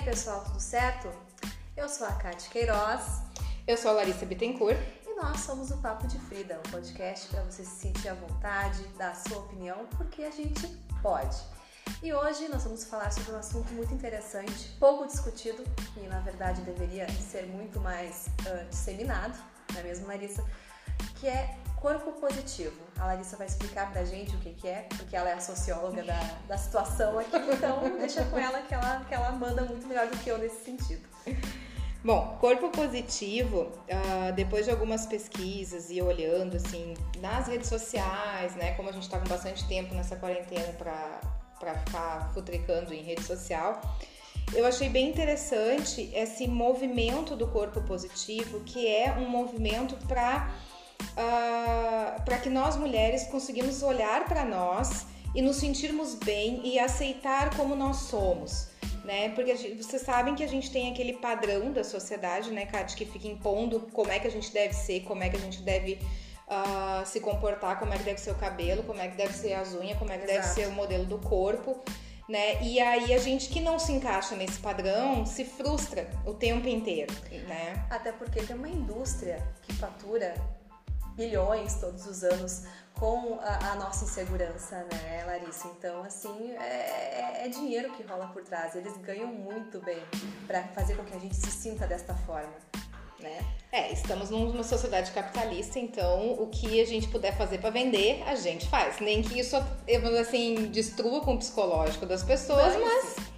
aí, pessoal, tudo certo? Eu sou a Kate Queiroz. Eu sou a Larissa Bittencourt. E nós somos o Papo de Frida, um podcast para você se sentir à vontade, dar a sua opinião, porque a gente pode. E hoje nós vamos falar sobre um assunto muito interessante, pouco discutido e na verdade deveria ser muito mais uh, disseminado, não é mesmo, Larissa? Que é corpo positivo. A Larissa vai explicar pra gente o que, que é, porque ela é a socióloga da, da situação aqui, então deixa com ela que, ela que ela manda muito melhor do que eu nesse sentido. Bom, corpo positivo, uh, depois de algumas pesquisas e olhando assim nas redes sociais, né, como a gente está com bastante tempo nessa quarentena para ficar futricando em rede social, eu achei bem interessante esse movimento do corpo positivo, que é um movimento para uh, ah, para que nós mulheres conseguimos olhar para nós e nos sentirmos bem e aceitar como nós somos. Né? Porque gente, vocês sabem que a gente tem aquele padrão da sociedade, né, Kátia, que fica impondo como é que a gente deve ser, como é que a gente deve uh, se comportar, como é que deve ser o cabelo, como é que deve ser as unhas, como é que Exato. deve ser o modelo do corpo. Né? E aí a gente que não se encaixa nesse padrão se frustra o tempo inteiro, né? Até porque tem uma indústria que fatura bilhões todos os anos com a, a, nossa insegurança, né, Larissa? Então, assim, é, é, é, dinheiro que rola por trás. Eles ganham muito bem para fazer com que a gente se sinta desta forma. Né? É, estamos numa sociedade capitalista, então o que a gente puder fazer para vender, a gente faz. Nem que isso, assim, destrua com o psicológico das pessoas, mas. mas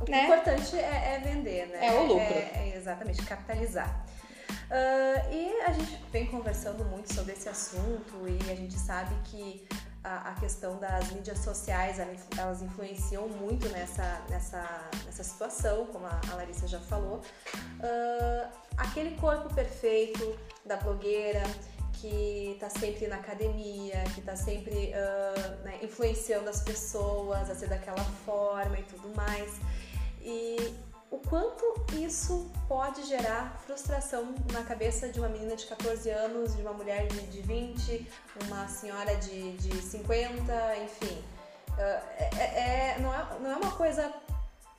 o né? importante é, é, vender, né? É o lucro. É, é exatamente, capitalizar. Uh, e a gente vem conversando muito sobre esse assunto e a gente sabe que a, a questão das mídias sociais elas influenciam muito nessa, nessa, nessa situação, como a, a Larissa já falou. Uh, aquele corpo perfeito da blogueira que está sempre na academia, que está sempre uh, né, influenciando as pessoas a ser daquela forma e tudo mais. E o quanto isso pode gerar frustração na cabeça de uma menina de 14 anos, de uma mulher de, de 20, uma senhora de, de 50, enfim. Uh, é, é, não, é, não é uma coisa.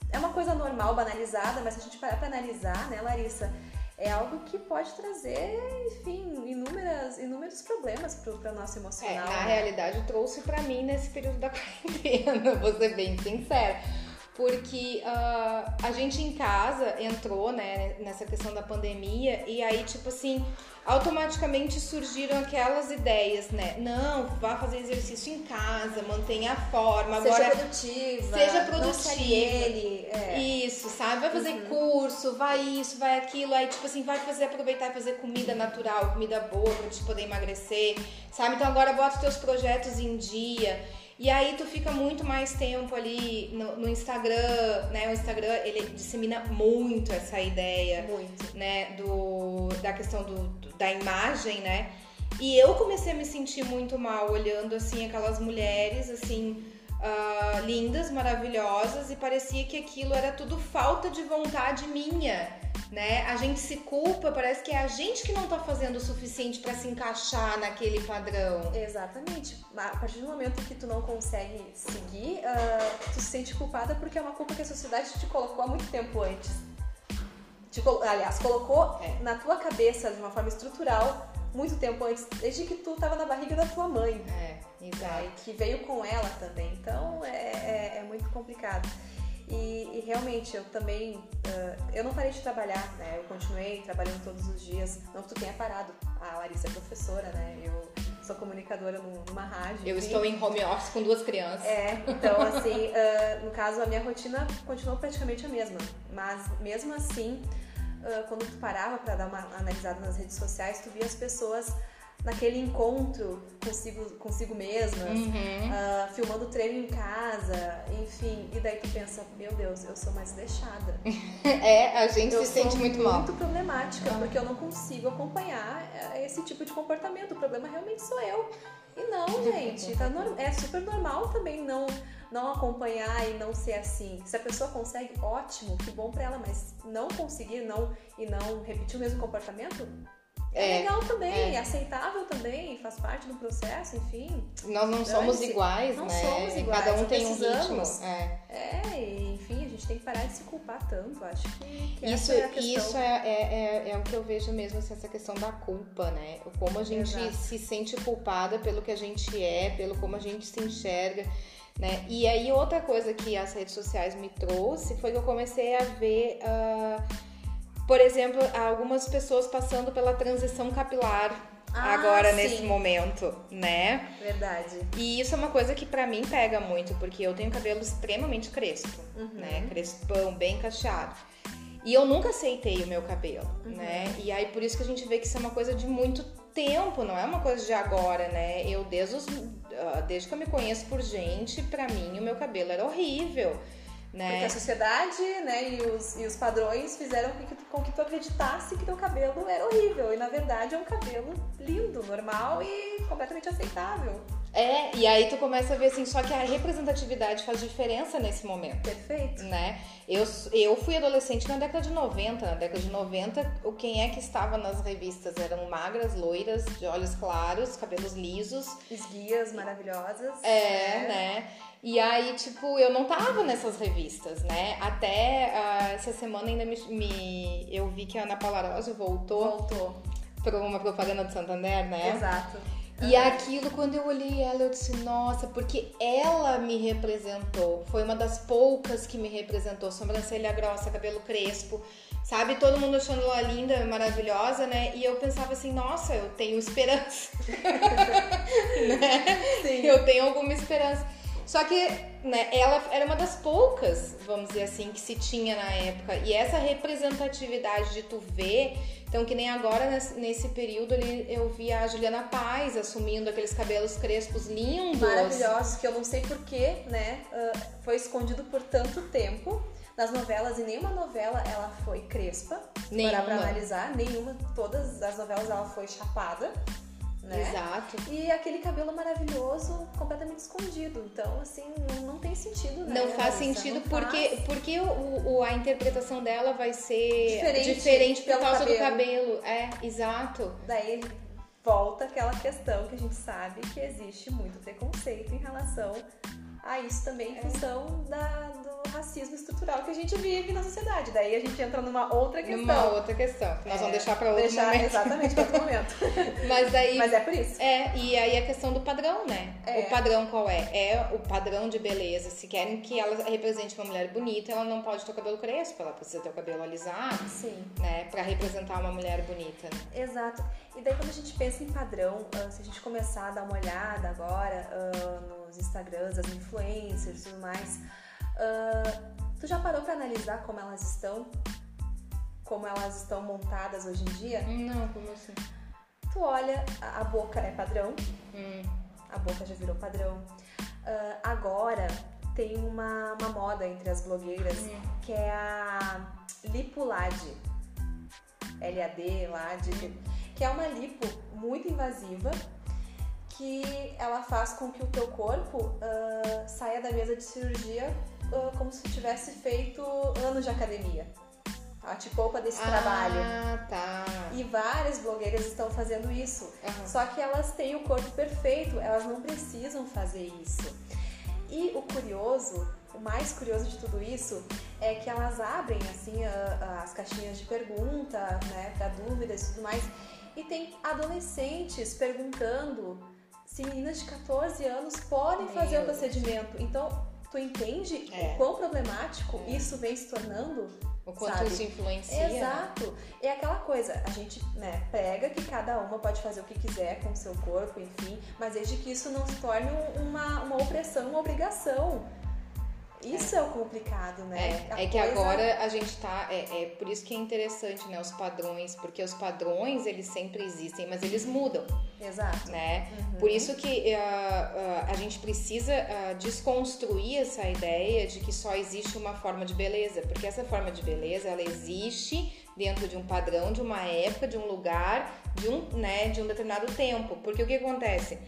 É uma coisa normal, banalizada, mas se a gente parar para analisar, né, Larissa? É algo que pode trazer, enfim, inúmeras, inúmeros problemas para o nosso emocional. É, na né? realidade, trouxe para mim nesse período da quarentena, vou ser bem sincera porque uh, a gente em casa entrou, né, nessa questão da pandemia e aí, tipo assim, automaticamente surgiram aquelas ideias, né? Não, vá fazer exercício em casa, mantenha a forma, seja agora produtiva, seja produtiva. Ele, é. Isso, sabe? Vai fazer uhum. curso, vai isso, vai aquilo, aí tipo assim, vai fazer aproveitar e fazer comida natural, comida boa pra te poder emagrecer, sabe? Então agora bota os teus projetos em dia. E aí tu fica muito mais tempo ali no, no, Instagram, né? O Instagram, ele dissemina muito essa ideia, muito. né? Do, da questão do, da imagem, né? E eu comecei a me sentir muito mal olhando, assim, aquelas mulheres, assim, uh, lindas, maravilhosas, e parecia que aquilo era tudo falta de vontade minha, né? A gente se culpa, parece que é a gente que não tá fazendo o suficiente para se encaixar naquele padrão. Exatamente. A partir do momento que tu não consegue seguir, uh, tu se sente culpada porque é uma culpa que a sociedade te colocou há muito tempo antes. Te, aliás, colocou é. na tua cabeça de uma forma estrutural muito tempo antes, desde que tu tava na barriga da tua mãe. É, exato. E que veio com ela também. Então é, é, é muito complicado. E, e, realmente eu também, uh, eu não parei de trabalhar, né? Eu continuei trabalhando todos os dias. Não que tu tenha parado. A Larissa é professora, né? Eu sou comunicadora numa rádio. Eu estou em home office com duas crianças. É, então assim, uh, no caso a minha rotina continuou praticamente a mesma. Mas mesmo assim, uh, quando tu parava para dar uma analisada nas redes sociais, tu via as pessoas naquele encontro consigo, consigo mesmas, uhum. uh, filmando treino em casa, enfim. E daí tu pensa, meu Deus, eu sou mais deixada. é, a gente eu se sente muito, muito mal. muito problemática, porque eu não consigo acompanhar eh, esse tipo de comportamento. O problema realmente sou eu. E não, gente, tá no... é super normal também não não acompanhar e não ser assim. Se a pessoa consegue, ótimo, que bom para ela, mas não conseguir não e não repetir o mesmo comportamento, é, é legal também, é. aceitável também, faz parte do processo, enfim. Nós não somos iguais, não né? Somos iguais, Cada um tem um ritmo. É. é, enfim, a gente tem que parar de se culpar tanto. Acho que, que isso, é a questão. Isso é, é, é, é, o que eu vejo mesmo, assim, essa questão da culpa, né? Como a gente Exato. se sente culpada pelo que a gente é, pelo como a gente se enxerga. Né? E aí outra coisa que as redes sociais me trouxe foi que eu comecei a ver, uh, por exemplo, algumas pessoas passando pela transição capilar Ah, agora sim. nesse momento, né? Verdade. E isso é uma coisa que pra mim pega muito, porque eu tenho cabelo extremamente crespo, Uhum. né? Crespão, bem cacheado. E eu nunca aceitei o meu cabelo, Uhum. né? E aí por isso que a gente vê que isso é uma coisa de muito tempo, não é uma coisa de agora, né? Eu desde os, ah, desde que eu me conheço por gente, pra mim o meu cabelo era horrível, Porque né? a sociedade, né, e os, e os padrões fizeram com que, tu, com que tu acreditasse que teu cabelo era horrível. E na verdade é um cabelo lindo, normal e completamente aceitável. É, e aí tu começa a ver assim, só que a representatividade faz diferença nesse momento. Perfeito. né? Eu, eu fui adolescente na década de 90. Na década de 90, o quem é que estava nas revistas eram magras, loiras, de olhos claros, cabelos lisos. Esguias maravilhosas. É, né? E aí, tipo, eu não tava nessas revistas, né? Até ah, essa semana ainda me, me- eu vi que a Ana Palarose voltou Voltou. para uma propaganda do Santander, né? Exato. E aquilo, quando eu olhei ela, eu disse, nossa, porque ela me representou. Foi uma das poucas que me representou. Sobrancelha grossa, cabelo crespo, sabe? Todo mundo achando ela linda, maravilhosa, né? E eu pensava assim, nossa, eu tenho esperança. né? Sim. Eu tenho alguma esperança. Só que, né, ela era uma das poucas, vamos dizer assim, que se tinha na época. E essa representatividade de tu ver, então que nem agora nesse, período ali eu vi a Juliana Paz assumindo aqueles cabelos crespos lindos. Maravilhosos, que eu não sei porquê, né? ah, foi escondido por tanto tempo. Nas novelas, e nenhuma novela ela foi crespa. Nenhuma. Parar pra analisar, nenhuma. Todas as novelas ela foi chapada. Né? Exato. E aquele cabelo maravilhoso completamente escondido. Então, assim, não, não tem sentido, né? Não faz sentido Não porque, faz. porque o, o- a interpretação dela vai ser Diferente diferente por causa do cabelo. cabelo. É, exato. Daí volta aquela questão que a gente sabe que existe muito preconceito em relação a isso também, em É. função da, do racismo estrutural que a gente vive na sociedade. Daí a gente entra numa outra questão. Numa outra questão. que Nós vamos É, deixar pra outro deixar, momento. Exatamente, para outro momento. Mas daí Mas é por isso. É, e aí a questão do padrão, né? É. O padrão qual é? É o padrão de beleza. Se querem que ela represente uma mulher bonita, ela não pode ter o cabelo crespo, ela precisa ter o cabelo alisado, Sim. né? Pra representar uma mulher bonita, né? Exato. E daí quando a gente pensa em padrão, ah, se a gente começar a dar uma olhada agora ah, nos Instagrams, das influencers e tudo mais, ah, tu já parou pra analisar como elas estão? Como elas estão montadas hoje em dia? Não, como assim? Tu olha, a, boca é padrão, Hum, a boca já virou padrão. Ah, agora tem uma, uma moda entre as blogueiras Hum. que é a lipulade. LAD, LAD, que é uma lipo muito invasiva que ela faz com que o teu corpo ah, saia da mesa de cirurgia ah, como se tivesse feito anos de academia. Ela te poupa desse trabalho. Ah, tá. E várias blogueiras estão fazendo isso. Aham. Só que elas têm o corpo perfeito, elas não precisam fazer isso. E o curioso, o mais curioso de tudo isso, é que elas abrem assim a- a- as caixinhas de pergunta, né, para dúvidas e tudo mais. E tem adolescentes perguntando se meninas de 14 anos podem Meu fazer o Deus. procedimento. Então, tu entende É. o quão problemático É. isso vem se tornando? O quanto Sabe? isso influencia. né? Exato. É aquela coisa, a gente né, prega que cada uma pode fazer o que quiser com o seu corpo, enfim, mas desde que isso não se torne um- uma, uma opressão, uma obrigação. Isso é, o complicado, né? É, é que coisa- agora a gente tá. É, é por isso que é interessante, né? Os padrões, porque os padrões eles sempre existem, mas eles mudam, Exato. né? Uhum. Por isso que ah, ah, a gente precisa ah, desconstruir essa ideia de que só existe uma forma de beleza, porque essa forma de beleza ela existe dentro de um padrão, de uma época, de um lugar, de um, né, de um determinado tempo. Porque o que acontece?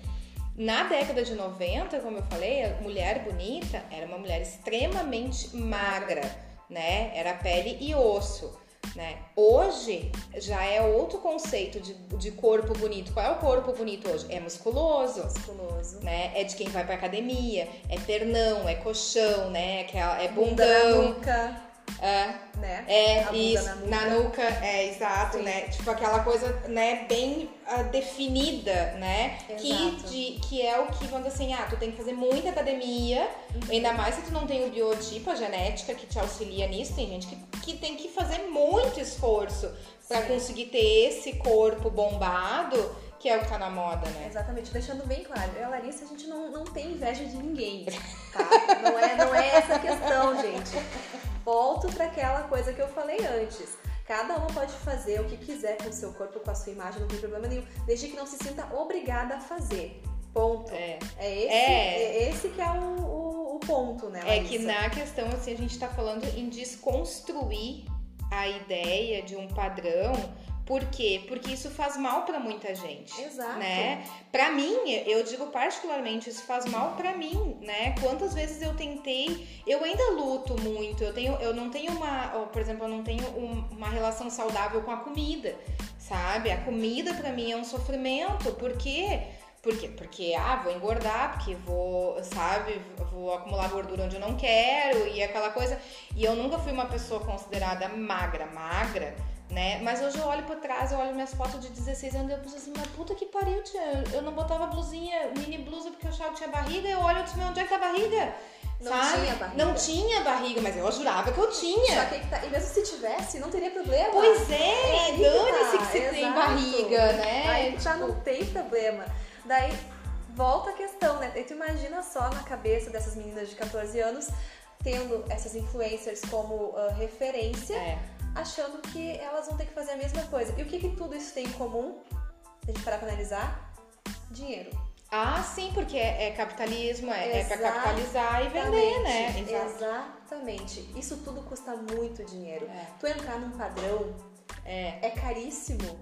Na década de 90, como eu falei, a mulher bonita era uma mulher extremamente magra, né? Era pele e osso. Né? Hoje já é outro conceito de, de corpo bonito. Qual é o corpo bonito hoje? É musculoso. Musculoso. Né? É de quem vai pra academia, é pernão, é colchão, né? É, é Bunda bundão. nuca, É, né? é A isso, na nuca. na nuca, é exato, Sim. né? Tipo aquela coisa, né, bem ah, definida, né? Que, Exato. de, que é o que, dizer assim, ah, tu tem que fazer muita academia, Uhum. ainda mais se tu não tem o biotipo, a genética que te auxilia nisso. Tem gente que, que tem que fazer muito esforço pra Sim. conseguir ter esse corpo bombado, que é o que tá na moda, né? Exatamente, deixando bem claro, eu e a Larissa, a gente não, não tem inveja de ninguém, tá? Não é, não é essa a questão, gente. Volto para aquela coisa que eu falei antes. Cada uma pode fazer o que quiser com o seu corpo, com a sua imagem, não tem problema nenhum, desde que não se sinta obrigada a fazer. Ponto. É. É esse, É. é esse que é o, o, o ponto, né, É Larissa? que na questão, assim, a gente tá falando em desconstruir a ideia de um padrão. Por quê? Porque isso faz mal pra muita gente. Exato. Né? Para mim, eu digo particularmente, isso faz mal pra mim, né? Quantas vezes eu tentei, eu ainda luto muito. Eu tenho, eu não tenho uma, por exemplo, eu não tenho um- uma relação saudável com a comida, sabe? A comida pra mim é um sofrimento, por quê? Porque, porque, ah, vou engordar, porque vou, sabe, vou acumular gordura onde eu não quero e aquela coisa. E eu nunca fui uma pessoa considerada magra, magra, né? Mas hoje eu olho pra trás, eu olho minhas fotos de 16 anos e eu penso assim, mas puta que pariu, tia. Eu não botava blusinha, mini blusa porque eu achava que tinha barriga. Eu olho e disse, meu, onde é que tá a barriga? Não sabe? tinha barriga. Não tinha barriga, mas eu jurava que eu Só tinha. aí que tá, e mesmo se tivesse, não teria problema. Pois é, aí que dane-se tá, que você tem exato. barriga, né? Aí já Tipo, não tem problema. Daí volta a questão, né? E tu imagina só na cabeça dessas meninas de 14 anos tendo essas influencers como ah, referência, É. achando que elas vão ter que fazer a mesma coisa. E o que, que tudo isso tem em comum? Se a gente parar pra analisar, dinheiro. Ah, sim, porque é, é capitalismo, é, é pra capitalizar e vender, né? Exatamente, Exato. Exatamente. Isso tudo custa muito dinheiro. É. Tu entrar num padrão É. é caríssimo.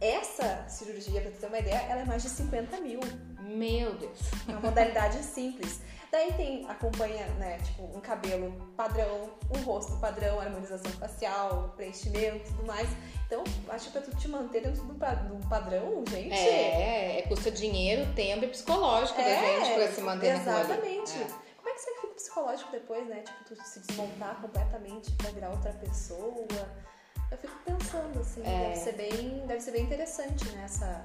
Essa cirurgia, pra tu ter uma ideia, ela é mais de 50 mil. Meu Deus. É uma modalidade simples. Daí tem, acompanha, né, tipo, um cabelo padrão, um rosto padrão, harmonização facial, preenchimento e tudo mais. Então, acho que pra tu te manter dentro um padrão, gente. É, é, custa dinheiro, tempo e psicológico da gente pra se manter. Exatamente. É. Como é que que fica psicológico depois, né? Tipo, tu se desmontar completamente pra virar outra pessoa. Eu fico pensando, assim, É. deve ser bem. Deve ser bem interessante, né? Essa,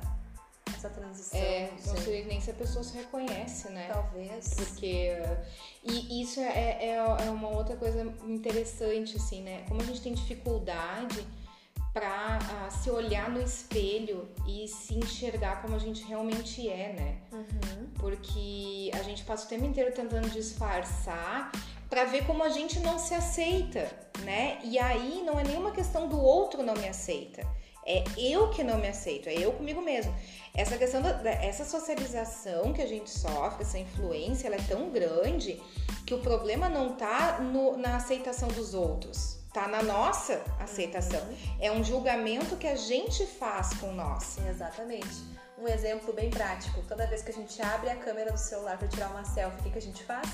essa transição. É, não sei. nem se a pessoa se reconhece, né? Talvez. Porque. E isso é, é, é uma outra coisa interessante, assim, né? Como a gente tem dificuldade pra ah, se olhar no espelho e se enxergar como a gente realmente é, né? Uhum. Porque a gente passa o tempo inteiro tentando disfarçar pra ver como a gente não se aceita, né? E aí não é nenhuma questão do outro não me aceita. É eu que não me aceito, é eu comigo mesmo. Essa questão da, da- essa socialização que a gente sofre, essa influência, ela é tão grande que o problema não tá no- na aceitação dos outros, tá na nossa aceitação. É um julgamento que a gente faz com nós. Exatamente. Um exemplo bem prático. Toda vez que a gente abre a câmera do celular para tirar uma selfie, o que, que a gente faz?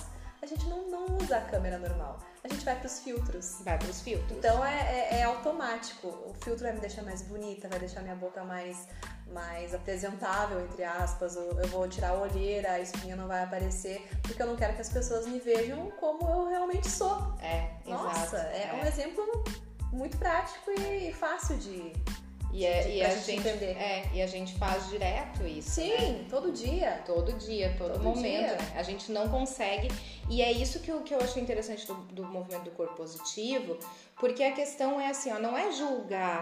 A gente não, não usa a câmera normal. A gente vai para os filtros. Vai pros filtros. Então é, é- é automático. O filtro vai me deixar mais bonita, vai deixar minha boca mais, mais apresentável, entre aspas. Eu eu vou tirar a olheira, a espinha não vai aparecer, porque eu não quero que as pessoas me vejam como eu realmente sou. É, Nossa, exato. é, um exemplo muito prático e fácil de. E, é, e a gente entender. é, e a gente faz direto isso. né? Sim, todo dia. Todo dia, todo, Todo momento, dia. né? A gente não consegue. E é isso que eu, que eu achei interessante do, do movimento do corpo positivo, porque a questão é assim, ó, não é julgar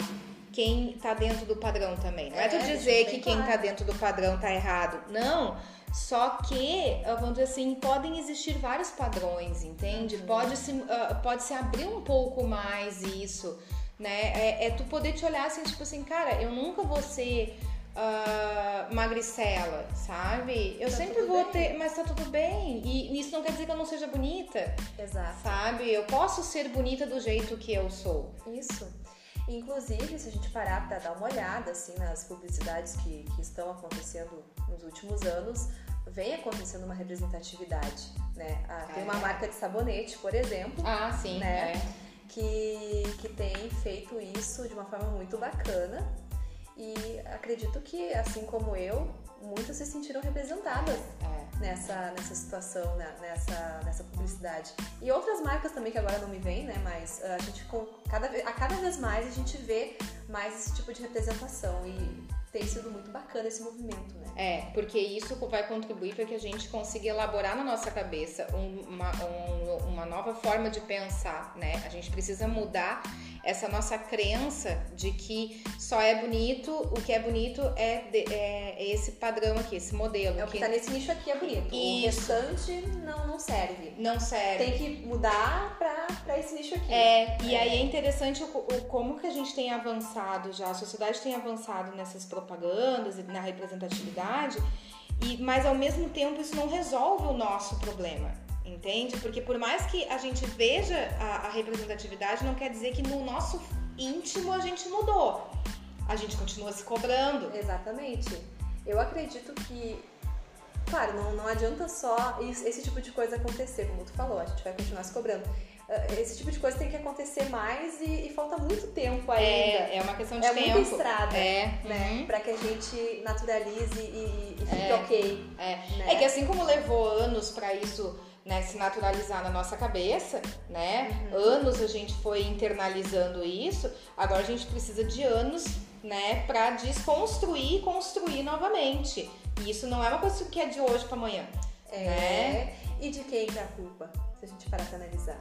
quem tá dentro do padrão também. Não é, É, tu dizer que quem claro. tá dentro do padrão tá errado. Não. Só que, vamos dizer assim, podem existir vários padrões, entende? Uhum. Pode, se, ah, pode se abrir um pouco mais isso, né? É, é tu poder te olhar assim, tipo assim, cara, eu nunca vou ser ah, magricela, sabe? Eu Tá sempre vou bem. ter, mas tá tudo bem. E isso não quer dizer que eu não seja bonita, Exato. sabe? Eu posso ser bonita do jeito que eu sou. Isso. Inclusive, se a gente parar para dar uma olhada assim nas publicidades que, que estão acontecendo nos últimos anos, vem acontecendo uma representatividade, né? Ah, tem uma É. marca de sabonete, por exemplo, Ah, sim, Né? é. Que, que tem feito isso de uma forma muito bacana. E acredito que, assim como eu, muitas se sentiram representadas é. nessa, nessa situação, né? nessa, nessa publicidade. E outras marcas também que agora não me vêm, né? Mas a gente, cada, a cada vez mais, a gente vê mais esse tipo de representação. E tem sido muito bacana esse movimento, né? É, porque isso vai contribuir para que a gente consiga elaborar na nossa cabeça uma, um, uma nova forma de pensar, né? A gente precisa mudar essa nossa crença de que só é bonito, o que é bonito é, de, é, é esse padrão aqui, esse modelo. É o que, que tá nesse nicho aqui é bonito. O restante não, não serve. Não serve. Tem que mudar pra, pra esse nicho aqui. É, e é. aí é interessante o, o, como que a gente tem avançado já, a sociedade tem avançado nessas propagandas e na representatividade, e, mas ao mesmo tempo isso não resolve o nosso problema entende? Porque por mais que a gente veja a, a, representatividade, não quer dizer que no nosso íntimo a gente mudou. A gente continua se cobrando. Exatamente. Eu acredito que, claro, não, não adianta só esse tipo de coisa acontecer, como tu falou, a gente vai continuar se cobrando. Ah, esse tipo de coisa tem que acontecer mais e, e falta muito tempo ainda. É, é uma questão de é tempo. É muita estrada, é. né? Uhum. Pra que a gente naturalize e, e fique é. ok. É. Né? é que assim como levou anos para isso né, se naturalizar na nossa cabeça, né? Uhum. Anos a gente foi internalizando isso, agora a gente precisa de anos, né, para desconstruir e construir novamente. E isso não é uma coisa que é de hoje para amanhã. É. Né? E de quem é a culpa, se a gente parar para analisar?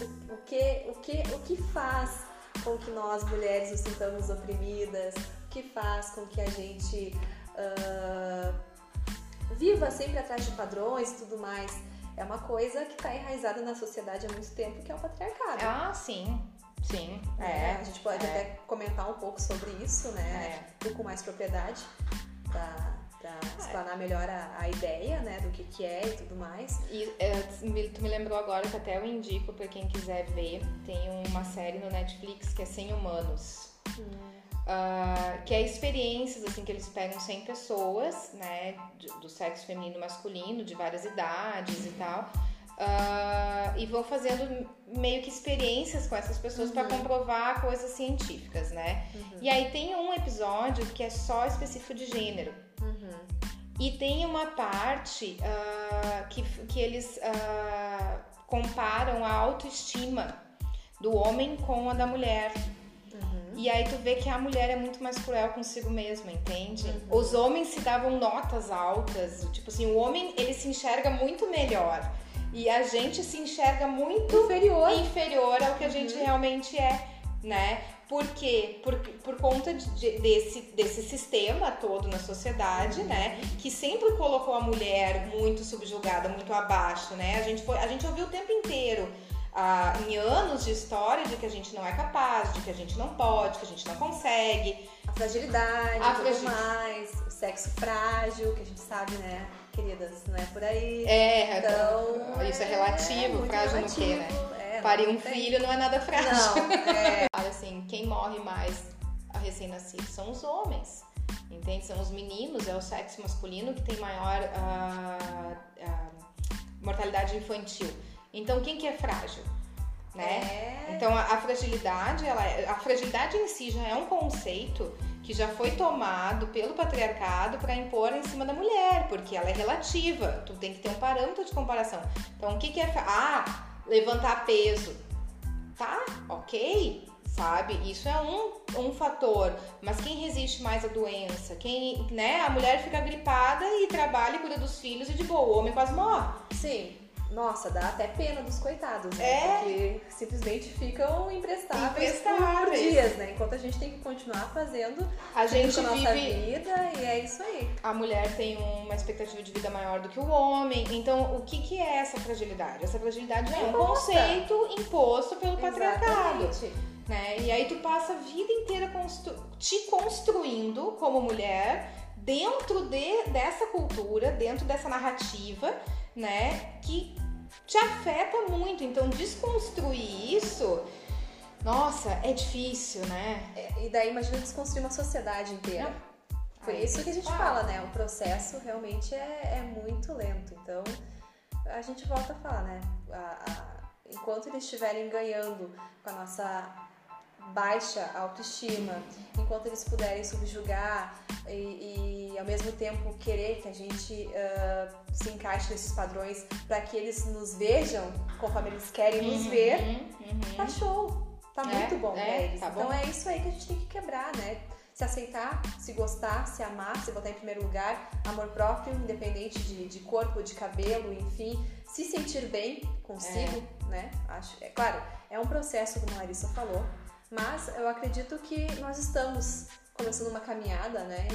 O, o, que, o, que, o que faz com que nós mulheres nos sintamos oprimidas? O que faz com que a gente uh, viva sempre atrás de padrões e tudo mais? É uma coisa que está enraizada na sociedade há muito tempo, que é o patriarcado. Ah, sim. Sim, é. é. A gente pode é. até comentar um pouco sobre isso, né? É. Com mais propriedade, para é. explanar melhor a, a, ideia, né? Do que, que é e tudo mais. E é, tu me lembrou agora que até eu indico para quem quiser ver, tem uma série no Netflix que é Sem Humanos. Hum. Uh, que é experiências assim que eles pegam 100 pessoas, né, do sexo feminino e masculino, de várias idades e tal, uh, e vão fazendo meio que experiências com essas pessoas uhum. para comprovar coisas científicas, né? Uhum. E aí tem um episódio que é só específico de gênero. Uhum. E tem uma parte uh, que, que eles comparam a autoestima do homem com a da mulher. E aí tu vê que a mulher é muito mais cruel consigo mesma, entende? Uhum. Os homens se davam notas altas, tipo assim, o homem ele se enxerga muito melhor. E a gente se enxerga muito inferior, inferior ao que a gente uhum. realmente é, né? Por quê? Por, por conta de, desse, desse sistema todo na sociedade, né? Uhum. Que sempre colocou a mulher muito subjugada, muito abaixo, né? A gente, foi, a gente ouviu o tempo inteiro ah, em anos de história de que a gente não é capaz, de que a gente não pode, que a gente não consegue. A fragilidade, a tudo mais, o sexo frágil, que a gente sabe, né? Queridas, não é por aí. É, então. Isso é, é relativo, é frágil relativo, no quê, né? É, Parir um tem. filho não é nada frágil. Não, é. assim, quem morre mais a recém-nascido são os homens. Entende? São os meninos, é o sexo masculino que tem maior uh, uh, mortalidade infantil. Então, quem que é frágil? Né? É... Então, a, a fragilidade, ela, é, a fragilidade em si já é um conceito que já foi tomado pelo patriarcado para impor em cima da mulher, porque ela é relativa. Tu tem que ter um parâmetro de comparação. Então, o que, que é. Ah, levantar peso. Tá, ok, sabe? Isso é um, um fator. Mas quem resiste mais à doença? Quem, né? A mulher fica gripada e trabalha e cuida dos filhos e de boa. O homem quase morre. Sim nossa, dá até pena dos coitados, né? É. Porque simplesmente ficam imprestáveis, imprestáveis. por dias, né? Enquanto a gente tem que continuar fazendo a gente a nossa vida e é isso aí. A mulher tem uma expectativa de vida maior do que o homem. Então, o que, que é essa fragilidade? Essa fragilidade é, é um conceito imposto pelo patriarcado. Né? E aí tu passa a vida inteira constru te construindo como mulher dentro de, dessa cultura, dentro dessa narrativa né, que te afeta muito. Então, desconstruir isso, nossa, é difícil, né? É, e daí, imagina desconstruir uma sociedade inteira. Por Aí, isso que a gente fala, né? O processo realmente é, é, muito lento. Então, a gente volta a falar, né? A, a, enquanto eles estiverem ganhando com a nossa baixa autoestima, enquanto eles puderem subjugar e, e ao mesmo tempo querer que a gente uh, se encaixe nesses padrões para que eles nos vejam conforme eles querem nos Uhum, ver, uhum. tá show. Tá É, muito bom é, pra eles. tá bom. Então é isso aí que a gente tem que quebrar, né? Se aceitar, se gostar, se amar, se botar em primeiro lugar, amor próprio, independente de, de corpo, de cabelo, enfim, se sentir bem consigo, né? Acho, é claro, é um processo, como a Larissa falou, mas eu acredito que nós estamos começando uma caminhada, né?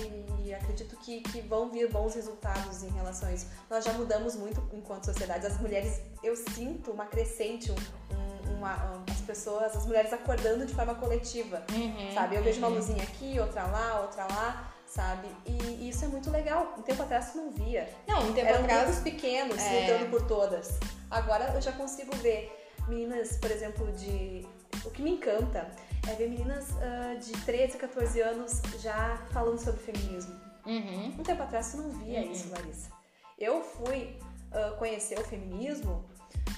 E acredito que, que vão vir bons resultados em relação a isso. Nós já mudamos muito enquanto sociedade. As mulheres, eu sinto uma crescente, um, um- uma, um- as pessoas, as mulheres acordando de forma coletiva, Uhum, sabe? Eu vejo uma uhum. luzinha aqui, outra lá, outra lá, sabe? E, e isso é muito legal. Um tempo atrás tu não via. Não, um tempo Eram atrás. grupos pequenos, É. lutando por todas. Agora eu já consigo ver meninas, por exemplo, de. O que me encanta é ver meninas ah, de 13, 14 anos já falando sobre feminismo. Uhum. Um tempo atrás tu não via Uhum. isso, Larissa. Eu fui ah, conhecer o feminismo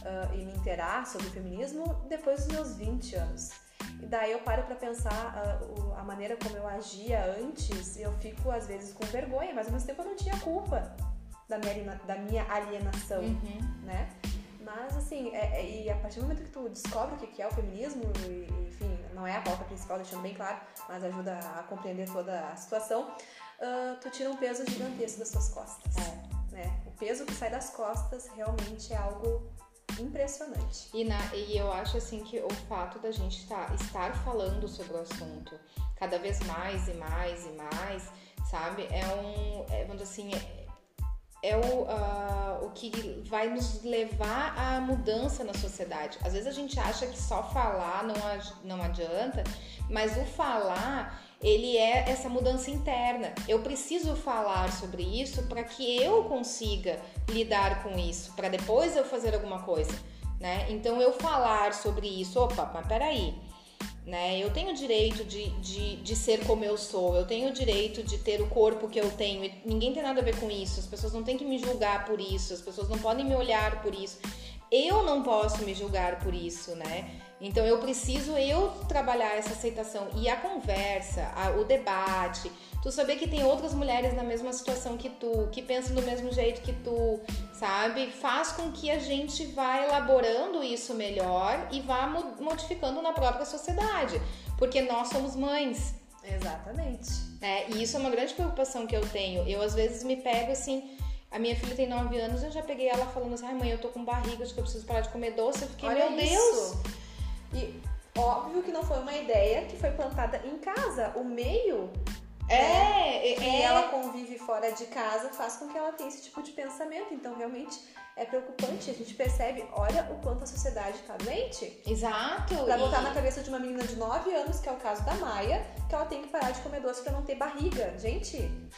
ah, e me inteirar sobre o feminismo depois dos meus 20 anos. E daí eu paro pra pensar o- a maneira como eu agia antes e eu fico às vezes com vergonha, mas ao mesmo tempo eu não tinha culpa da minha, da minha alienação, Uhum. né? Mas assim, é- é- e a partir do momento que tu descobre o que é o feminismo, e, enfim, não é a pauta principal, deixando bem claro, mas ajuda a compreender toda a situação, ah, tu tira um peso gigantesco das tuas costas. É. Né? O peso que sai das costas realmente é algo impressionante. E, na- e eu acho assim que o fato da gente tá- estar falando sobre o assunto cada vez mais e mais e mais, sabe? É um. É, vamos dizer assim, é, o, ah, o que vai nos levar à mudança na sociedade. Às vezes a gente acha que só falar não, não adianta, mas o falar ele é essa mudança interna. Eu preciso falar sobre isso para que eu consiga lidar com isso, para depois eu fazer alguma coisa, né? Então eu falar sobre isso, opa, mas peraí, né? Eu tenho o direito de, de, de ser como eu sou, eu tenho o direito de ter o corpo que eu tenho, ninguém tem nada a ver com isso, as pessoas não têm que me julgar por isso, as pessoas não podem me olhar por isso. Eu não posso me julgar por isso, né? Então eu preciso eu trabalhar essa aceitação e a conversa, a- o debate, tu saber que tem outras mulheres na mesma situação que tu, que pensam do mesmo jeito que tu, sabe? Faz com que a gente vá elaborando isso melhor e vá mo- modificando na própria sociedade, porque nós somos mães, Exatamente. é, e isso é uma grande preocupação que eu tenho. Eu às vezes me pego assim, a minha filha tem 9 anos, eu já peguei ela falando assim, ai mãe, eu tô com barriga, acho que eu preciso parar de comer doce. Eu fiquei, Olha meu Deus! isso. E óbvio que não foi uma ideia que foi plantada em casa. O meio É, é, que é. ela convive fora de casa faz com que ela tenha esse tipo de pensamento. Então, realmente é preocupante. A gente percebe, olha o quanto a sociedade está doente. Exato. Pra e- botar na cabeça de uma menina de 9 anos, que é o caso da Maia, que ela tem que parar de comer doce pra não ter barriga. Gente,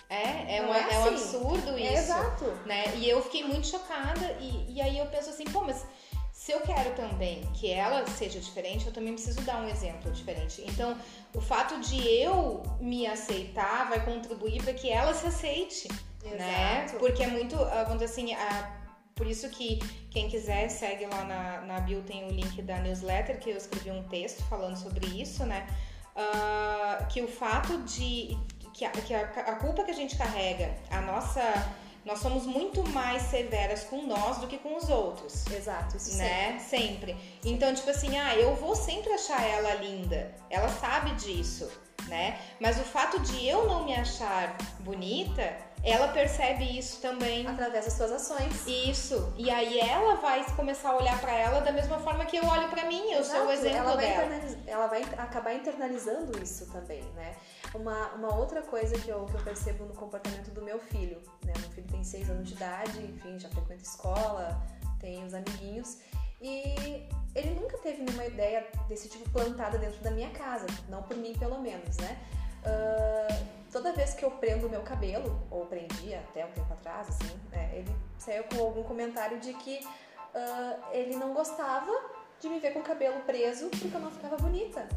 É, é, um, é é um assim. absurdo é isso. exato. né? E eu fiquei muito chocada e, e aí eu penso assim, pô, mas se eu quero também que ela seja diferente, eu também preciso dar um exemplo diferente. Então, o fato de eu me aceitar vai contribuir para que ela se aceite, né? Exato. Porque é muito, ah, vamos dizer assim, ah, por isso que quem quiser segue lá na, na bio tem o link da newsletter que eu escrevi um texto falando sobre isso, né? Ah, que o fato de que, a, que a, a culpa que a gente carrega, a nossa nós somos muito mais severas com nós do que com os outros. Exato, isso Né? Sempre. Então, tipo assim, ah, eu vou sempre achar ela linda. Ela sabe disso, né? Mas o fato de eu não me achar bonita, ela percebe isso também. Através das suas ações. Isso. E aí ela vai começar a olhar pra ela da mesma forma que eu olho pra mim. Eu sou o Exato, exemplo ela vai, dela. ela vai acabar internalizando isso também, né? Uma, uma outra coisa que eu, que eu percebo no comportamento do meu filho, né? Meu filho tem seis anos de idade, enfim, já frequenta escola, tem os amiguinhos. E ele nunca teve nenhuma ideia desse tipo plantada dentro da minha casa, não por mim pelo menos, né? Ah, toda vez que eu prendo o meu cabelo, ou prendia até um tempo atrás, assim, né, ele saiu com algum comentário de que ah, ele não gostava de me ver com o cabelo preso porque eu não ficava bonita.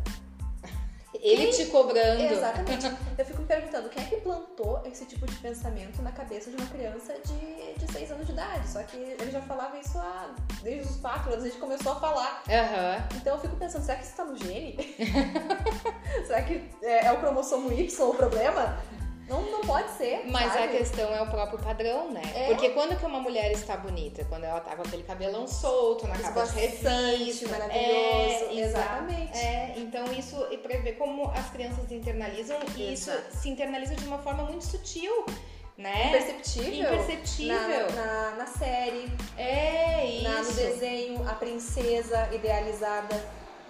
Ele quem... te cobrando. Exatamente. Eu fico me perguntando, quem é que plantou esse tipo de pensamento na cabeça de uma criança de, de 6 anos de idade? Só que ele já falava isso há, desde os 4 anos, a gente começou a falar. Uhum. Então eu fico pensando, será que isso tá no gene? será que é, é o cromossomo Y o problema? Não, não pode ser. Mas sabe? a questão é o próprio padrão, né? É. Porque quando que uma mulher está bonita? Quando ela tá com aquele cabelão solto, na capa de revista. maravilhoso. É, exatamente. É, então isso, e pra ver como as crianças internalizam, e isso se internaliza de uma forma muito sutil. Né? Imperceptível. Imperceptível. Na, na, na série. É, isso. Na, no desenho, a princesa idealizada.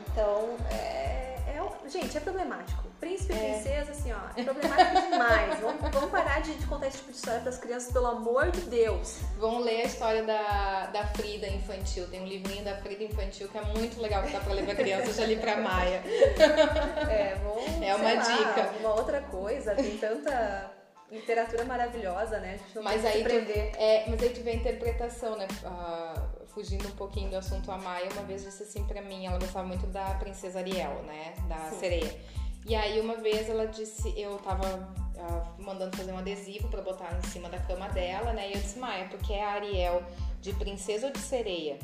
Então, é, é, gente, é problemático. Príncipe e é. princesa, assim, ó, é problemático demais. vamos, vamos parar de, de contar esse tipo de história para as crianças, pelo amor de Deus. Vão ler a história da, da Frida infantil. Tem um livrinho da Frida infantil que é muito legal que dá para ler para crianças ali para Maia. É, vamos, é uma lá, dica. Uma outra coisa, tem tanta literatura maravilhosa, né? A gente não mas aí tu, é, mas aí tu vê a interpretação, né? Uh, fugindo um pouquinho do assunto, a Maia uma vez disse assim para mim, ela gostava muito da princesa Ariel, né? Da Sim. sereia. E aí uma vez ela disse, eu tava uh, mandando fazer um adesivo para botar em cima da cama dela, né? E eu disse, Maia, porque é a Ariel de princesa ou de sereia?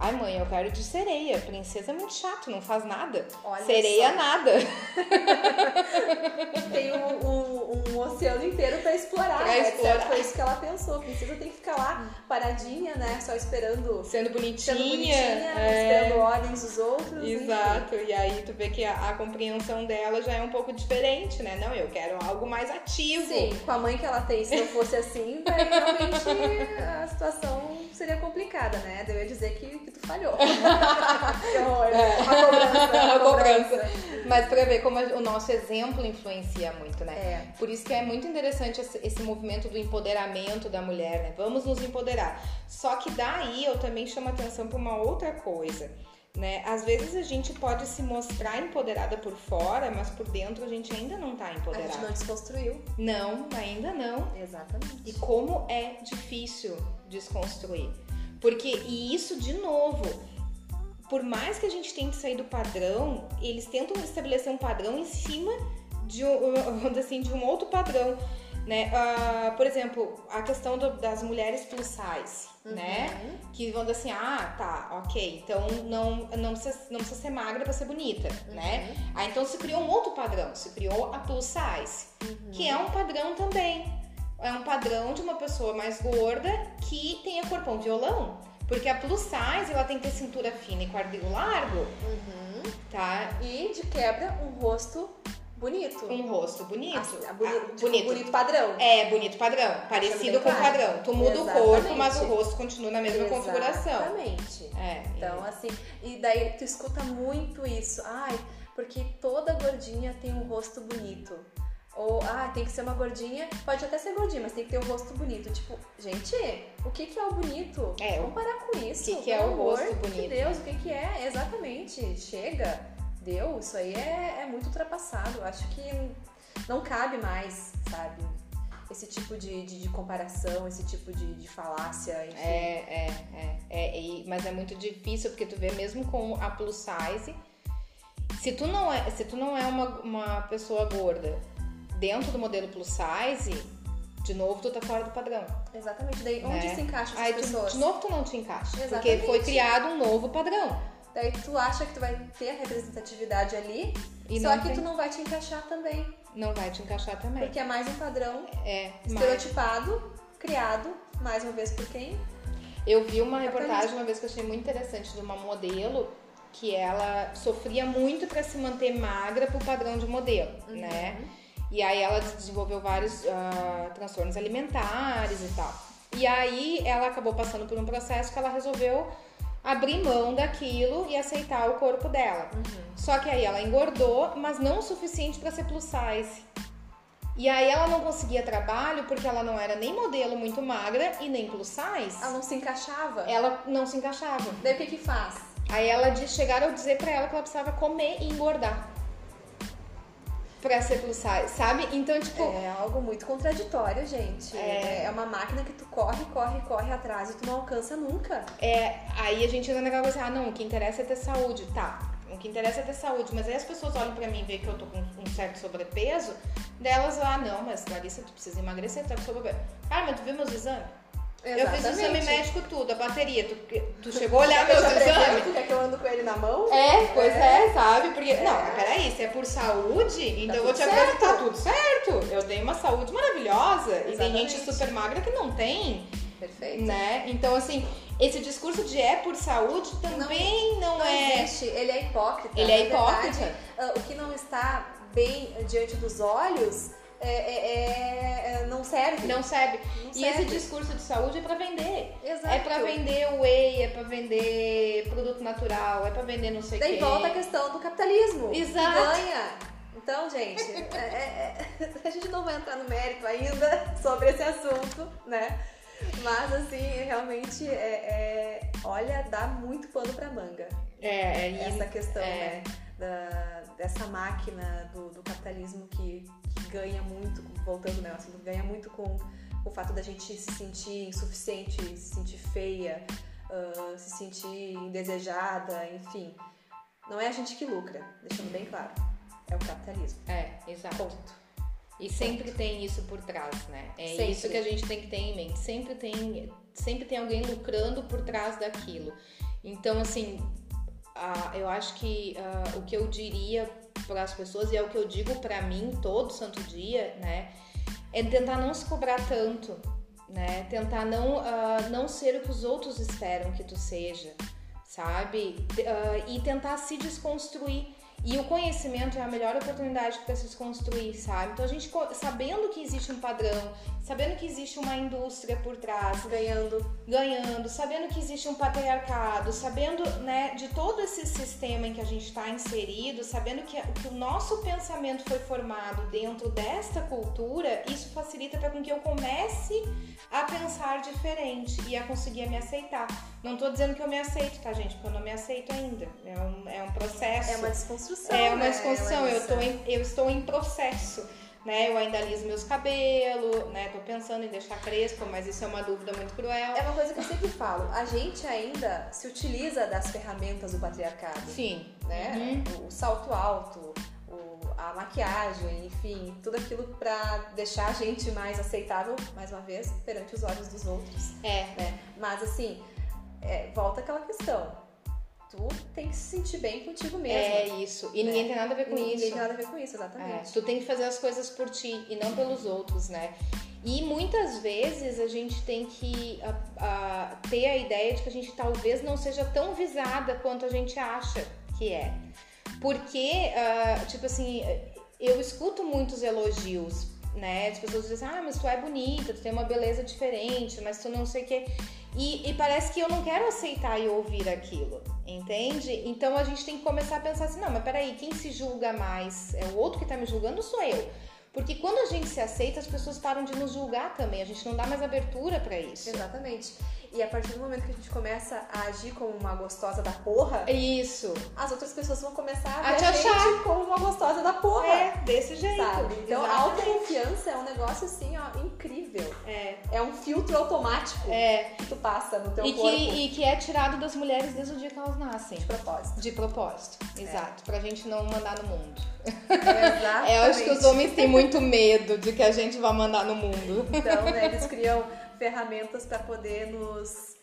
Ai, mãe, eu quero de sereia. Princesa é muito chato, não faz nada. Olha sereia, só. nada. Tem um, um, um, oceano inteiro pra explorar, pra né? Explorar. Foi isso que ela pensou. Princesa tem que ficar lá paradinha, né? Só esperando. Sendo bonitinha. Sendo bonitinha, é... esperando ordens dos outros. Exato. Enfim. E aí tu vê que a, a, compreensão dela já é um pouco diferente, né? Não, eu quero algo mais ativo. Sim, com a mãe que ela tem, se não fosse assim, daí realmente a situação seria complicada, né? Eu ia dizer que que tu falhou. que horror. É. A cobrança. A cobrança. Mas pra ver como o nosso exemplo influencia muito, né? É. Por isso que é muito interessante esse, movimento do empoderamento da mulher, né? Vamos nos empoderar. Só que daí eu também chamo atenção para uma outra coisa. Né? Às vezes a gente pode se mostrar empoderada por fora, mas por dentro a gente ainda não tá empoderada. A gente não desconstruiu. Não, ainda não. Exatamente. E como é difícil desconstruir. Porque, e isso de novo, por mais que a gente tente sair do padrão, eles tentam estabelecer um padrão em cima de um, assim, de um outro padrão. Né? Uh, por exemplo, a questão do, das mulheres plus size, uhum. né? Que vão dizer assim, ah, tá, ok, então não, não, precisa, não precisa ser magra para ser bonita, uhum. né? Aí então se criou um outro padrão, se criou a plus size, uhum. que é um padrão também, é um padrão de uma pessoa mais gorda que tenha corpão violão. Porque a plus size, ela tem que ter cintura fina e quadril largo. Uhum. Tá? E, de quebra, um rosto bonito. Um rosto bonito. Assim, boni ah, tipo, bonito. bonito padrão. É, bonito padrão. Parecido com o padrão. Tu muda Exatamente. o corpo, mas o rosto continua na mesma Exatamente. configuração. Exatamente. É, então, e... assim, e daí tu escuta muito isso. Ai, porque toda gordinha tem um rosto bonito. Ou, ah, tem que ser uma gordinha. Pode até ser gordinha, mas tem que ter o um rosto bonito. Tipo, gente, o que, que é o bonito? É, Vamos parar com isso. O que, que é o rosto bonito? De Deus, o que, que é? Exatamente. Chega. Deu. Isso aí é, é muito ultrapassado. Acho que não cabe mais, sabe? Esse tipo de, de, de comparação, esse tipo de, de falácia, enfim. É, é, é. é, é mas é muito difícil, porque tu vê mesmo com a plus size, se tu não é, se tu não é uma, uma pessoa gorda dentro do modelo plus size, de novo tu tá fora do padrão. Exatamente. Daí onde né? se encaixa as Aí, pessoas? Tu, de novo tu não te encaixa. Exatamente. Porque foi criado um novo padrão. Daí tu acha que tu vai ter a representatividade ali, e só que tem... tu não vai te encaixar também. Não vai te encaixar também. Porque é mais um padrão é, estereotipado, mais... criado, mais uma vez por quem? Eu vi uma reportagem uma vez que eu achei muito interessante de uma modelo que ela sofria muito para se manter magra pro padrão de modelo, uhum. né? E aí ela desenvolveu vários uh, transtornos alimentares e tal. E aí ela acabou passando por um processo que ela resolveu abrir mão daquilo e aceitar o corpo dela. Uhum. Só que aí ela engordou, mas não o suficiente para ser plus size. E aí ela não conseguia trabalho porque ela não era nem modelo muito magra e nem plus size. Ela não se encaixava? Ela não se encaixava. Daí o que que faz? Aí ela chegaram a dizer para ela que ela precisava comer e engordar pra ser plus size, sabe? Então, tipo. É algo muito contraditório, gente. É, é uma máquina que tu corre, corre, corre atrás e tu não alcança nunca. É, aí a gente anda naquela coisa, ah, não, o que interessa é ter saúde. Tá. O que interessa é ter saúde. Mas aí as pessoas olham pra mim e veem que eu tô com um certo sobrepeso, delas, ah, não, mas Larissa, tu precisa emagrecer, tu tá com sobrepeso. Ah, mas tu viu meus exames? Eu fiz exame médico tudo, a bateria. Tu, tu chegou a olhar meus exames? Tu quer que eu ando com ele na mão? É, pois é, é sabe? Porque, é. não, peraí, se é por saúde, então tá eu vou te apresentar tá tudo certo. Eu tenho uma saúde maravilhosa. Exatamente. E tem gente super magra que não tem. Perfeito. Né? Então, assim, esse discurso de é por saúde também não, não, não é. Existe. Ele é hipócrita. Ele é hipócrita. Verdade, ah, o que não está bem diante dos olhos é, é, é, não serve. Não serve. Não e serve. esse discurso de saúde é para vender. Exato. É para vender whey, é para vender produto natural, é para vender não sei o quê. Daí volta a questão do capitalismo. Exato. Que ganha. Então, gente, é, é, é, a gente não vai entrar no mérito ainda sobre esse assunto, né? Mas, assim, realmente, é, olha, dá muito pano pra manga. É, Essa questão, né? Da, dessa máquina do, do capitalismo que, ganha muito, voltando né, assunto, ganha muito com o fato da gente se sentir insuficiente, se sentir feia, uh, se sentir indesejada, enfim. Não é a gente que lucra, deixando bem claro. É o capitalismo. É, exato. Ponto. E sempre tem isso por trás, né? É sempre. isso que a gente tem que ter em mente. Sempre tem, sempre tem alguém lucrando por trás daquilo. Então, assim, uh, eu acho que uh, o que eu diria para as pessoas, e é o que eu digo para mim todo santo dia, né? É tentar não se cobrar tanto, né? Tentar não, uh, não ser o que os outros esperam que tu seja, sabe? E tentar se desconstruir. E o conhecimento é a melhor oportunidade para se construir, sabe? Então a gente sabendo que existe um padrão, sabendo que existe uma indústria por trás, ganhando, ganhando, sabendo que existe um patriarcado, sabendo, né, de todo esse sistema em que a gente está inserido, sabendo que, que o nosso pensamento foi formado dentro desta cultura, isso facilita para que eu comece a pensar diferente e a conseguir me aceitar. Não estou dizendo que eu me aceito, tá, gente? Porque eu não me aceito ainda. É um, é um processo. É uma desconstrução. É uma né? desconstrução. É eu, tô em, eu estou em processo. Né, eu ainda aliso meus cabelos, né? Tô pensando em deixar crespo, mas isso é uma dúvida muito cruel. É uma coisa que eu sempre falo. A gente ainda se utiliza das ferramentas do patriarcado. Sim. Né? Uhum. O, o salto alto, a maquiagem, enfim, tudo aquilo para deixar a gente mais aceitável, mais uma vez, perante os olhos dos outros. É. Né? Mas assim, é, volta aquela questão. Tu tem que se sentir bem contigo mesmo. É isso. E né? ninguém tem nada a ver com ninguém isso. Ninguém tem nada a ver com isso, exatamente. É. Tu tem que fazer as coisas por ti e não pelos outros, né? E muitas vezes a gente tem que ter a ideia de que a gente talvez não seja tão visada quanto a gente acha que é. Porque, uh, tipo assim, eu escuto muitos elogios, né? As pessoas dizem, ah, mas tu é bonita, tu tem uma beleza diferente, mas tu não sei o quê. E, e, parece que eu não quero aceitar e ouvir aquilo, entende? Então a gente tem que começar a pensar assim, não, mas peraí, quem se julga mais? É o outro que tá me julgando ou sou eu? Porque quando a gente se aceita, as pessoas param de nos julgar também. A gente não dá mais abertura para isso. Exatamente. E a partir do momento que a gente começa a agir como uma gostosa da porra, isso. As outras pessoas vão começar a, a ver a gente como uma gostosa da porra. É, desse jeito. Sabe? Então Exatamente. a autoconfiança é um negócio assim, ó, incrível. É. É um filtro automático é. que tu passa no teu e corpo. Que, e que é tirado das mulheres desde o dia que elas nascem. De propósito. De propósito. É. Exato. Pra gente não mandar no mundo. Exatamente. É, eu acho que os homens têm muito medo de que a gente vá mandar no mundo. Então, né, eles criam ferramentas para poder nos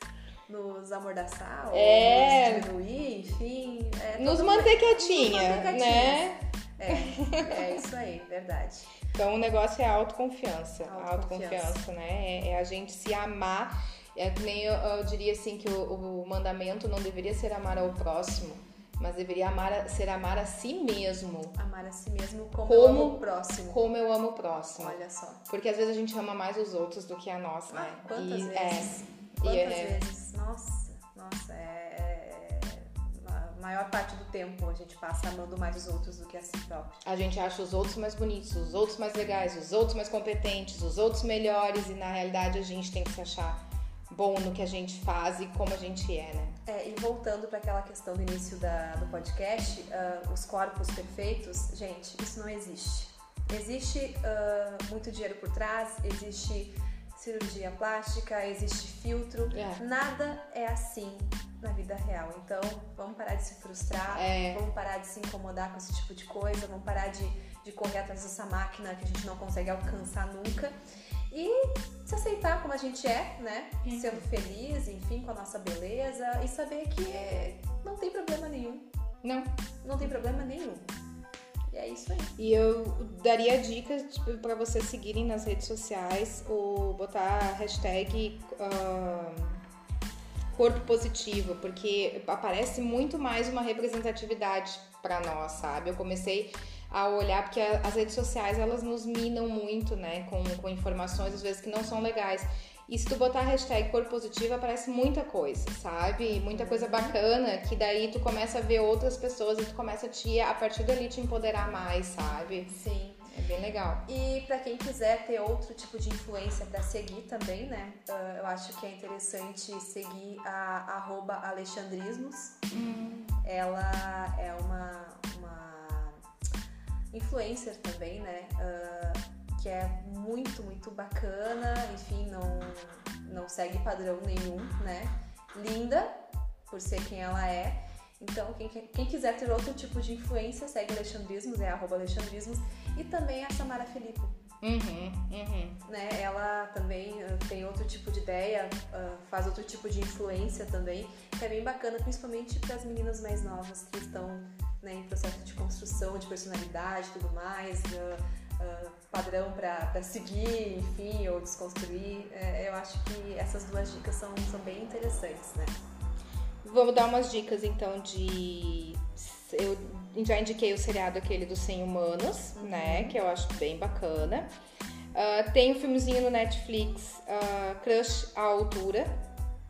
nos amordaçar é. nos diminuir, enfim. É, nos manter quietinha, nos né? É, é isso aí, verdade. Então o negócio é a autoconfiança. autoconfiança. A autoconfiança, né? É, é, a gente se amar. É que nem eu, eu diria assim que o, o, mandamento não deveria ser amar ao próximo, mas deveria amar, ser amar a si mesmo. Amar a si mesmo como, como eu amo o próximo. Como eu amo o próximo. Olha só. Porque às vezes a gente ama mais os outros do que a nós, né? Ah, quantas e, vezes? É, Quantas é... vezes? Nossa, nossa, é, é... A maior parte do tempo a gente passa amando mais os outros do que a si próprio. A gente acha os outros mais bonitos, os outros mais legais, os outros mais competentes, os outros melhores e na realidade a gente tem que se achar bom no que a gente faz e como a gente é, né? É, e voltando para aquela questão do início da, do podcast, uh, os corpos perfeitos, gente, isso não existe. Existe uh, muito dinheiro por trás, existe cirurgia plástica, existe filtro. É. Nada é assim. na vida real. Então, vamos parar de se frustrar, É. vamos parar de se incomodar com esse tipo de coisa, vamos parar de, de correr atrás dessa máquina que a gente não consegue alcançar nunca. E se aceitar como a gente é, né? Uhum. Sendo feliz, enfim, com a nossa beleza e saber que não tem problema nenhum. Não. Não tem problema nenhum. E é isso aí. E eu daria dicas tipo, para vocês seguirem nas redes sociais ou botar a hashtag ah, corpo positivo, porque aparece muito mais uma representatividade para nós, sabe? Eu comecei a olhar porque as redes sociais elas nos minam muito, né, com, com informações às vezes que não são legais. E se tu botar a hashtag corpo positivo, aparece muita coisa, sabe? Muita coisa bacana, que daí tu começa a ver outras pessoas e tu começa a te, a partir dali, te empoderar mais, sabe? Sim. É bem legal. E pra quem quiser ter outro tipo de influência pra seguir também, né? ah, eu acho que é interessante seguir a arroba Alexandrismos. Ela é uma, uma influencer também, né? ah, que é muito, muito bacana. Enfim, não, não segue padrão nenhum, né? Linda, por ser quem ela é. Então, quem, quem quiser ter outro tipo de influência, segue Alexandrismos, é arroba Alexandrismos. E também a Samara Felipe, Uhum, uhum. né? Ela também ah, tem outro tipo de ideia, ah, faz outro tipo de influência também, que é bem bacana, principalmente para as meninas mais novas que estão né, em processo de construção de personalidade e tudo mais, ah, ah, padrão para seguir, enfim, ou desconstruir. É, eu acho que essas duas dicas são, são bem interessantes, né? Vamos dar umas dicas então de. Eu já indiquei o seriado aquele dos 100 Humanos, né? Que eu acho bem bacana. Ah, tem um filmezinho no Netflix, ah, Crush à Altura.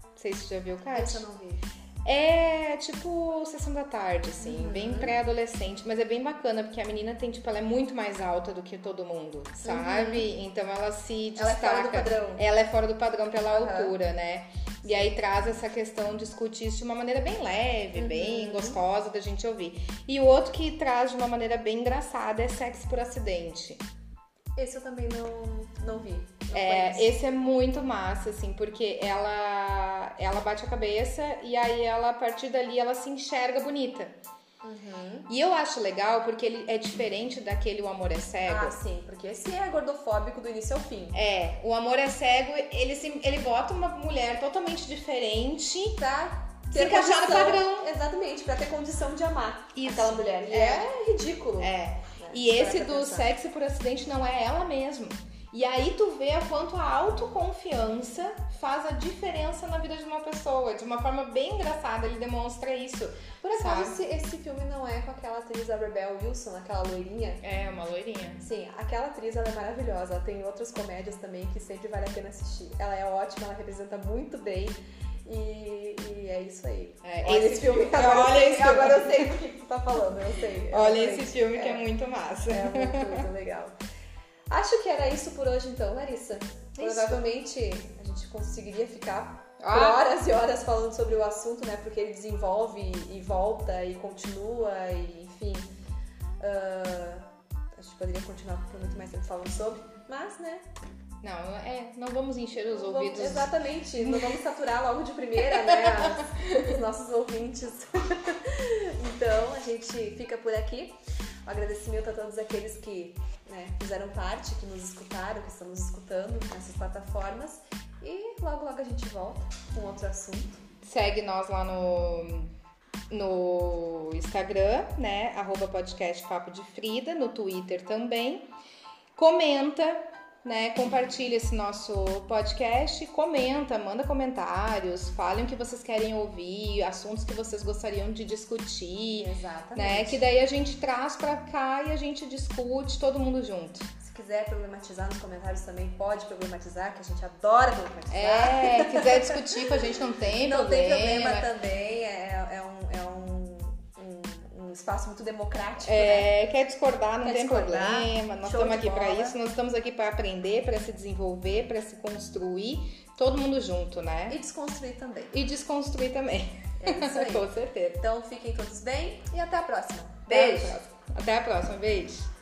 Não sei se você já viu, Kátia. Eu não vi. É tipo sessão da tarde, assim, Uhum. bem pré-adolescente, mas é bem bacana porque a menina tem, tipo, ela é muito mais alta do que todo mundo, sabe? Então ela se Ela é destaca. fora do padrão. Ela é fora do padrão pela Aham. altura, né? E aí traz essa questão, discute isso de uma maneira bem leve, Uhum. bem gostosa da gente ouvir. E o outro que traz de uma maneira bem engraçada é Sexo por Acidente. Esse eu também não, não vi. Não É, conheço. esse é muito massa, assim, porque ela, ela bate a cabeça e aí ela, a partir dali, ela se enxerga bonita. Uhum. E eu acho legal porque ele é diferente daquele O Amor é Cego. Ah, sim, porque esse é gordofóbico do início ao fim. É, o Amor é Cego, ele, se, ele bota uma mulher totalmente diferente. Pra Se encaixar no padrão. Exatamente, pra ter condição de amar Isso. aquela mulher. E É. é, ridículo. É. E Se esse do pensar. sexo por acidente não é ela mesma. E aí tu vê o quanto a autoconfiança faz a diferença na vida de uma pessoa. De uma forma bem engraçada, ele demonstra isso. Por acaso, esse, esse filme não é com aquela atriz a Rebel Wilson, aquela loirinha? É, uma loirinha. Sim, aquela atriz ela é maravilhosa. Ela tem outras comédias também que sempre vale a pena assistir. Ela é ótima, ela representa muito bem. E, e é isso aí. É, olha esse filme. filme- Agora, olha esse filme. agora eu sei do que tu tá falando, eu sei. Olha esse filme que é muito massa. É muito, muito legal. Acho que era isso por hoje então, Larissa. Isso. Provavelmente a gente conseguiria ficar por Ah. horas e horas falando sobre o assunto, né? Porque ele desenvolve e volta e continua e enfim. ah, a gente poderia continuar por muito mais tempo falando sobre, mas né? Não, é, não vamos encher os não ouvidos. Vamos, exatamente, não vamos saturar logo de primeira, né? as- os nossos ouvintes. então a gente fica por aqui. Um agradecimento a todos aqueles que né, fizeram parte, que nos escutaram, que estão nos escutando nessas plataformas. E logo, logo a gente volta com outro assunto. Segue nós lá no, no Instagram, né? Arroba podcast Papo de Frida, no Twitter também. Comenta, né? Compartilha esse nosso podcast, comenta, manda comentários, falem o que vocês querem ouvir, assuntos que vocês gostariam de discutir, Exatamente. né? Que daí a gente traz pra cá e a gente discute todo mundo junto. Se quiser problematizar nos comentários também, pode problematizar, que a gente adora problematizar. É, quiser discutir com a gente não tem Não problema. tem problema também, é, é um, é um espaço muito democrático, né? É, quer discordar, não Quer tem discordar, problema. Nós estamos aqui para isso, nós estamos aqui para aprender, para se desenvolver, para se construir, todo mundo junto, né? E desconstruir também. E desconstruir também. É isso aí. Com certeza. Então fiquem todos bem e até a próxima. Até a Beijo! próxima. Até a próxima, beijo.